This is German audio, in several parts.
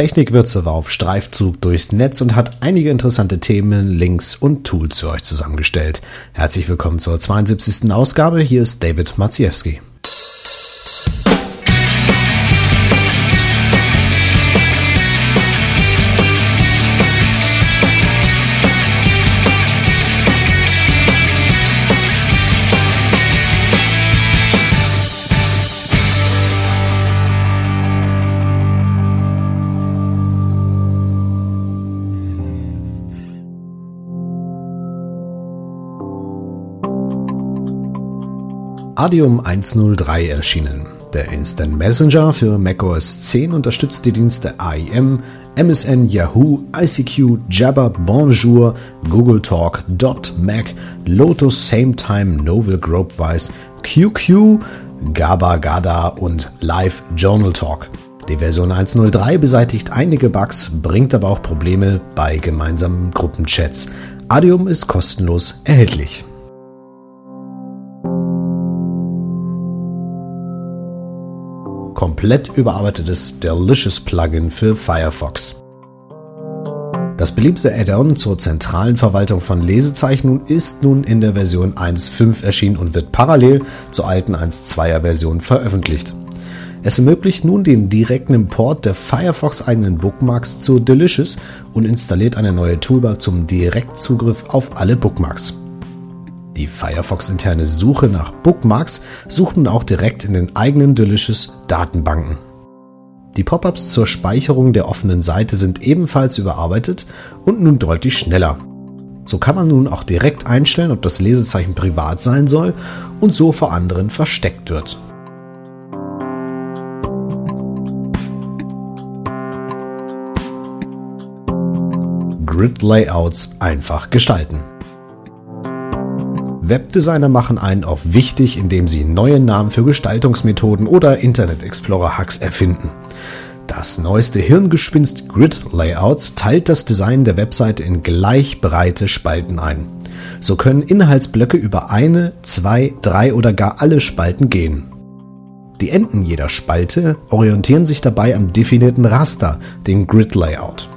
Technikwürze war auf Streifzug durchs Netz und hat einige interessante Themen, Links und Tools für euch zusammengestellt. Herzlich willkommen zur 72. Ausgabe. Hier ist David Maciejewski. Adium 103 erschienen. Der Instant Messenger für macOS 10 unterstützt die Dienste AIM, MSN, Yahoo, ICQ, Jabber, Bonjour, Google Talk, Dot, Mac, Lotus, SameTime, Novil, Gropewise, QQ, GABA, GADA und Live Journal Talk. Die Version 1.03 beseitigt einige Bugs, bringt aber auch Probleme bei gemeinsamen Gruppenchats. Adium ist kostenlos erhältlich. Komplett überarbeitetes Delicious Plugin für Firefox. Das beliebte Add-on zur zentralen Verwaltung von Lesezeichnungen ist nun in der Version 1.5 erschienen und wird parallel zur alten 1.2er Version veröffentlicht. Es ermöglicht nun den direkten Import der Firefox-eigenen Bookmarks zu Delicious und installiert eine neue Toolbar zum Direktzugriff auf alle Bookmarks. Die Firefox-interne Suche nach Bookmarks sucht nun auch direkt in den eigenen Delicious Datenbanken. Die Pop-ups zur Speicherung der offenen Seite sind ebenfalls überarbeitet und nun deutlich schneller. So kann man nun auch direkt einstellen, ob das Lesezeichen privat sein soll und so vor anderen versteckt wird. Grid-Layouts einfach gestalten. Webdesigner machen einen auf wichtig, indem sie neue Namen für Gestaltungsmethoden oder Internet Explorer Hacks erfinden. Das neueste Hirngespinst Grid Layouts teilt das Design der Webseite in gleich breite Spalten ein. So können Inhaltsblöcke über eine, zwei, drei oder gar alle Spalten gehen. Die Enden jeder Spalte orientieren sich dabei am definierten Raster, dem Grid Layout.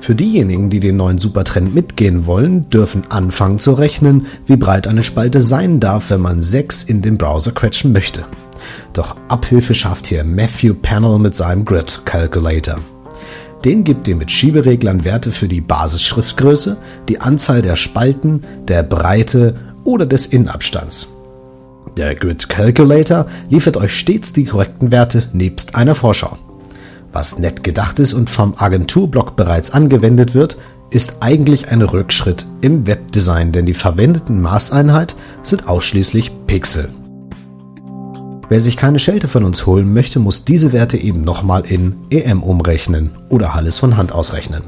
Für diejenigen, die den neuen Supertrend mitgehen wollen, dürfen anfangen zu rechnen, wie breit eine Spalte sein darf, wenn man 6 in den Browser quetschen möchte. Doch Abhilfe schafft hier Matthew Panel mit seinem Grid Calculator. Den gibt dir mit Schiebereglern Werte für die Basisschriftgröße, die Anzahl der Spalten, der Breite oder des Innenabstands. Der Grid Calculator liefert euch stets die korrekten Werte nebst einer Vorschau. Was nett gedacht ist und vom Agenturblock bereits angewendet wird, ist eigentlich ein Rückschritt im Webdesign, denn die verwendeten Maßeinheit sind ausschließlich Pixel. Wer sich keine Schelte von uns holen möchte, muss diese Werte eben nochmal in EM umrechnen oder alles von Hand ausrechnen.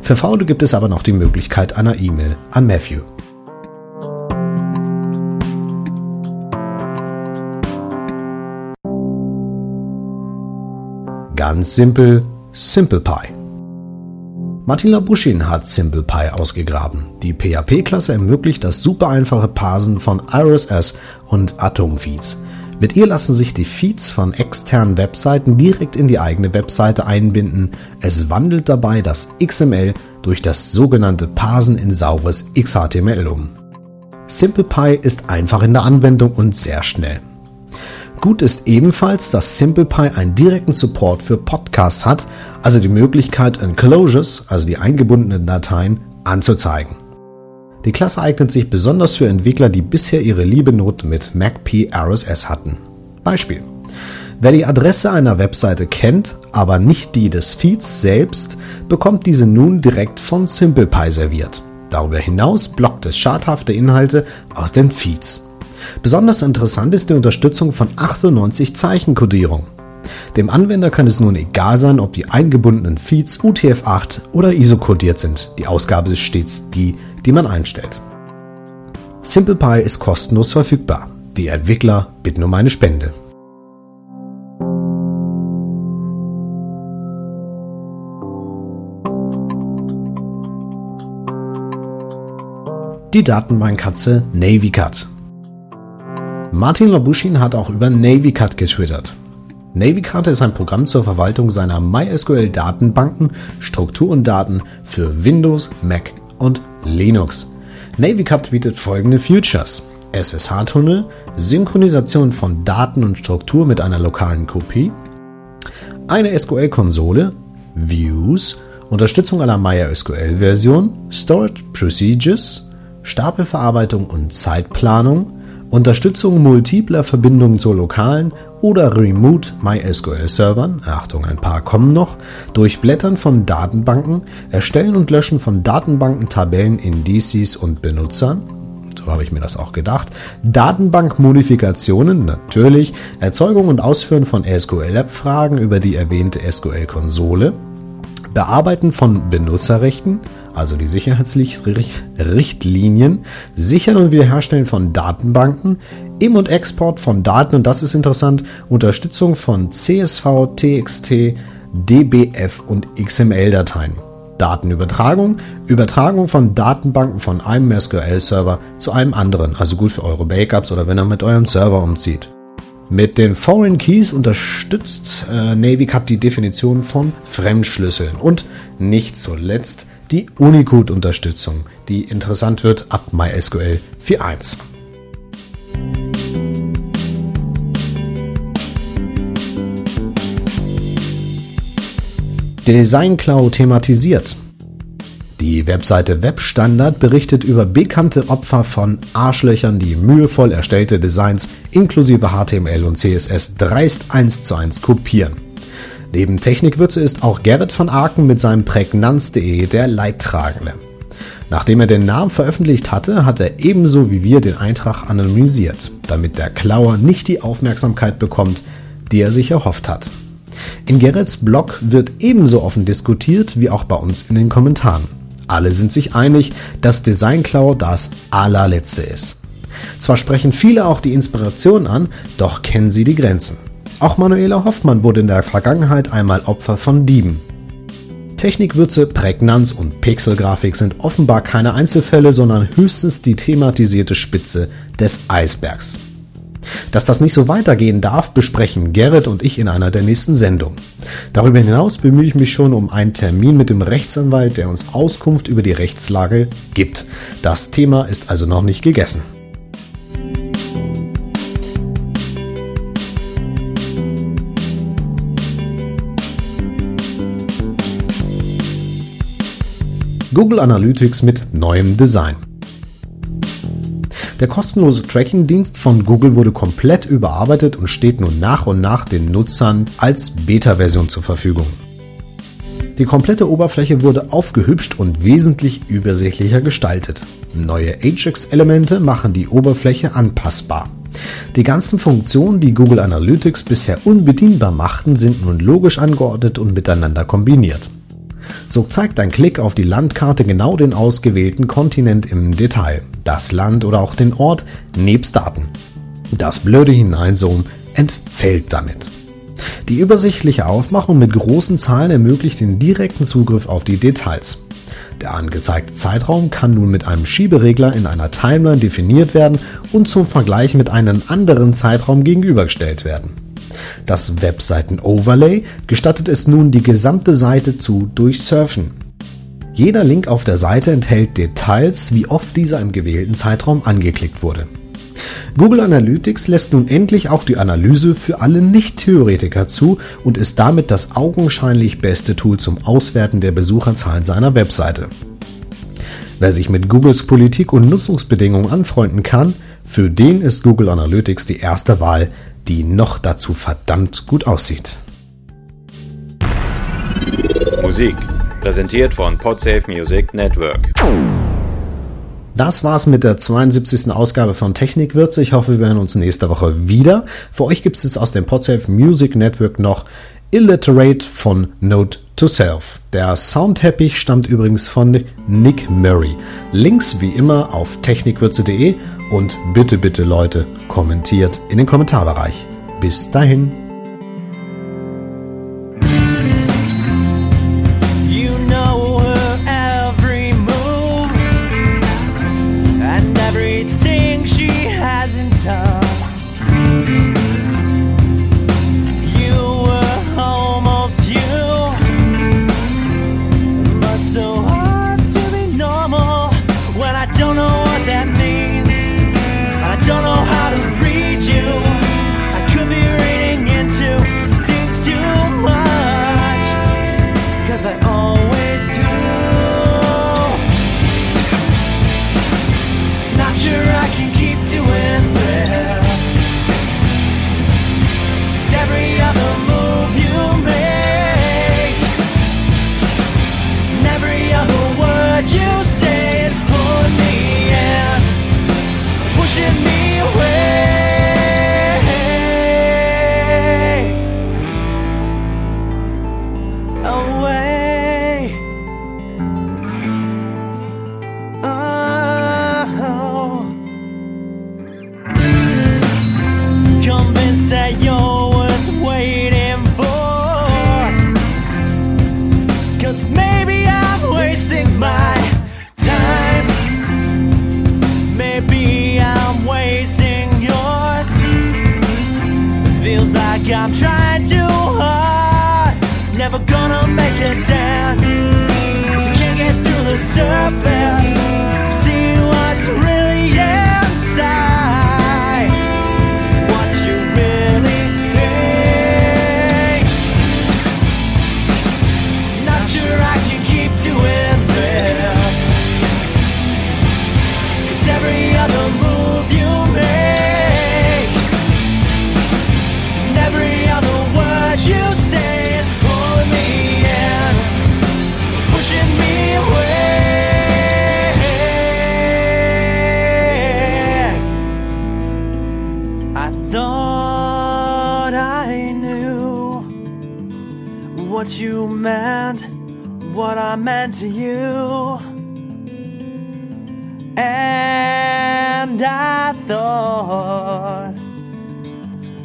Für Faule gibt es aber noch die Möglichkeit einer E-Mail an Matthew. Ganz simpel, SimplePy. Martin Labuschin hat SimplePy ausgegraben. Die PHP-Klasse ermöglicht das super einfache Parsen von RSS und Atom-Feeds. Mit ihr lassen sich die Feeds von externen Webseiten direkt in die eigene Webseite einbinden. Es wandelt dabei das XML durch das sogenannte Parsen in saures XHTML um. SimplePy ist einfach in der Anwendung und sehr schnell. Gut ist ebenfalls, dass SimplePy einen direkten Support für Podcasts hat, also die Möglichkeit, Enclosures, also die eingebundenen Dateien, anzuzeigen. Die Klasse eignet sich besonders für Entwickler, die bisher ihre Liebenote mit MacP RSS hatten. Beispiel. Wer die Adresse einer Webseite kennt, aber nicht die des Feeds selbst, bekommt diese nun direkt von SimplePy serviert. Darüber hinaus blockt es schadhafte Inhalte aus den Feeds. Besonders interessant ist die Unterstützung von 98 Zeichenkodierung. Dem Anwender kann es nun egal sein, ob die eingebundenen Feeds UTF-8 oder ISO-kodiert sind. Die Ausgabe ist stets die, die man einstellt. SimplePy ist kostenlos verfügbar. Die Entwickler bitten um eine Spende. Die Datenbankkatze NavyCut Martin Labuschin hat auch über NavyCut getwittert. Navy-Karte ist ein Programm zur Verwaltung seiner MySQL-Datenbanken, Struktur und Daten für Windows, Mac und Linux. NavyCut bietet folgende Features. SSH-Tunnel, Synchronisation von Daten und Struktur mit einer lokalen Kopie, eine SQL-Konsole, Views, Unterstützung aller MySQL-Version, Stored Procedures, Stapelverarbeitung und Zeitplanung, Unterstützung multipler Verbindungen zur lokalen oder Remote MySQL-Servern, Achtung, ein paar kommen noch, Durchblättern von Datenbanken, Erstellen und Löschen von Datenbanken, Tabellen, Indices und Benutzern, so habe ich mir das auch gedacht, Datenbankmodifikationen, natürlich, Erzeugung und Ausführen von SQL-App-Fragen über die erwähnte SQL-Konsole, Bearbeiten von Benutzerrechten, also die Sicherheitsrichtlinien, Sichern und Wiederherstellen von Datenbanken, Im- und Export von Daten und das ist interessant, Unterstützung von CSV, TXT, DBF und XML-Dateien. Datenübertragung, Übertragung von Datenbanken von einem SQL-Server zu einem anderen, also gut für eure Backups oder wenn ihr mit eurem Server umzieht. Mit den Foreign Keys unterstützt äh, NavyCut die Definition von Fremdschlüsseln und nicht zuletzt die Unicode-Unterstützung, die interessant wird ab MySQL 4.1. Design Cloud thematisiert. Die Webseite Webstandard berichtet über bekannte Opfer von Arschlöchern, die mühevoll erstellte Designs inklusive HTML und CSS dreist eins zu eins kopieren. Neben Technikwürze ist auch Gerrit von Aken mit seinem Prägnanz.de der Leidtragende. Nachdem er den Namen veröffentlicht hatte, hat er ebenso wie wir den Eintrag anonymisiert, damit der Klauer nicht die Aufmerksamkeit bekommt, die er sich erhofft hat. In Gerrits Blog wird ebenso offen diskutiert wie auch bei uns in den Kommentaren. Alle sind sich einig, dass Designklau das allerletzte ist. Zwar sprechen viele auch die Inspiration an, doch kennen sie die Grenzen. Auch Manuela Hoffmann wurde in der Vergangenheit einmal Opfer von Dieben. Technikwürze, Prägnanz und Pixelgrafik sind offenbar keine Einzelfälle, sondern höchstens die thematisierte Spitze des Eisbergs. Dass das nicht so weitergehen darf, besprechen Gerrit und ich in einer der nächsten Sendungen. Darüber hinaus bemühe ich mich schon um einen Termin mit dem Rechtsanwalt, der uns Auskunft über die Rechtslage gibt. Das Thema ist also noch nicht gegessen. Google Analytics mit neuem Design. Der kostenlose Tracking-Dienst von Google wurde komplett überarbeitet und steht nun nach und nach den Nutzern als Beta-Version zur Verfügung. Die komplette Oberfläche wurde aufgehübscht und wesentlich übersichtlicher gestaltet. Neue Ajax-Elemente machen die Oberfläche anpassbar. Die ganzen Funktionen, die Google Analytics bisher unbedienbar machten, sind nun logisch angeordnet und miteinander kombiniert. So zeigt ein Klick auf die Landkarte genau den ausgewählten Kontinent im Detail, das Land oder auch den Ort nebst Daten. Das blöde Hineinzoomen entfällt damit. Die übersichtliche Aufmachung mit großen Zahlen ermöglicht den direkten Zugriff auf die Details. Der angezeigte Zeitraum kann nun mit einem Schieberegler in einer Timeline definiert werden und zum Vergleich mit einem anderen Zeitraum gegenübergestellt werden. Das Webseiten-Overlay gestattet es nun, die gesamte Seite zu durchsurfen. Jeder Link auf der Seite enthält Details, wie oft dieser im gewählten Zeitraum angeklickt wurde. Google Analytics lässt nun endlich auch die Analyse für alle Nicht-Theoretiker zu und ist damit das augenscheinlich beste Tool zum Auswerten der Besucherzahlen seiner Webseite. Wer sich mit Googles Politik und Nutzungsbedingungen anfreunden kann, für den ist Google Analytics die erste Wahl, die noch dazu verdammt gut aussieht. Musik, präsentiert von Podsafe Music Network. Das war's mit der 72. Ausgabe von Technikwürze. Ich hoffe, wir hören uns nächste Woche wieder. Für euch gibt es jetzt aus dem Podsafe Music Network noch Illiterate von Note to Self. Der Soundteppich stammt übrigens von Nick Murray. Links wie immer auf technikwürze.de und bitte, bitte Leute, kommentiert in den Kommentarbereich. Bis dahin. and to you. And I thought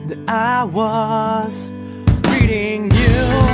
that I was reading you.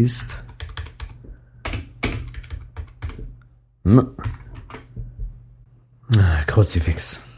ist. Na. Ah, Kruzifix.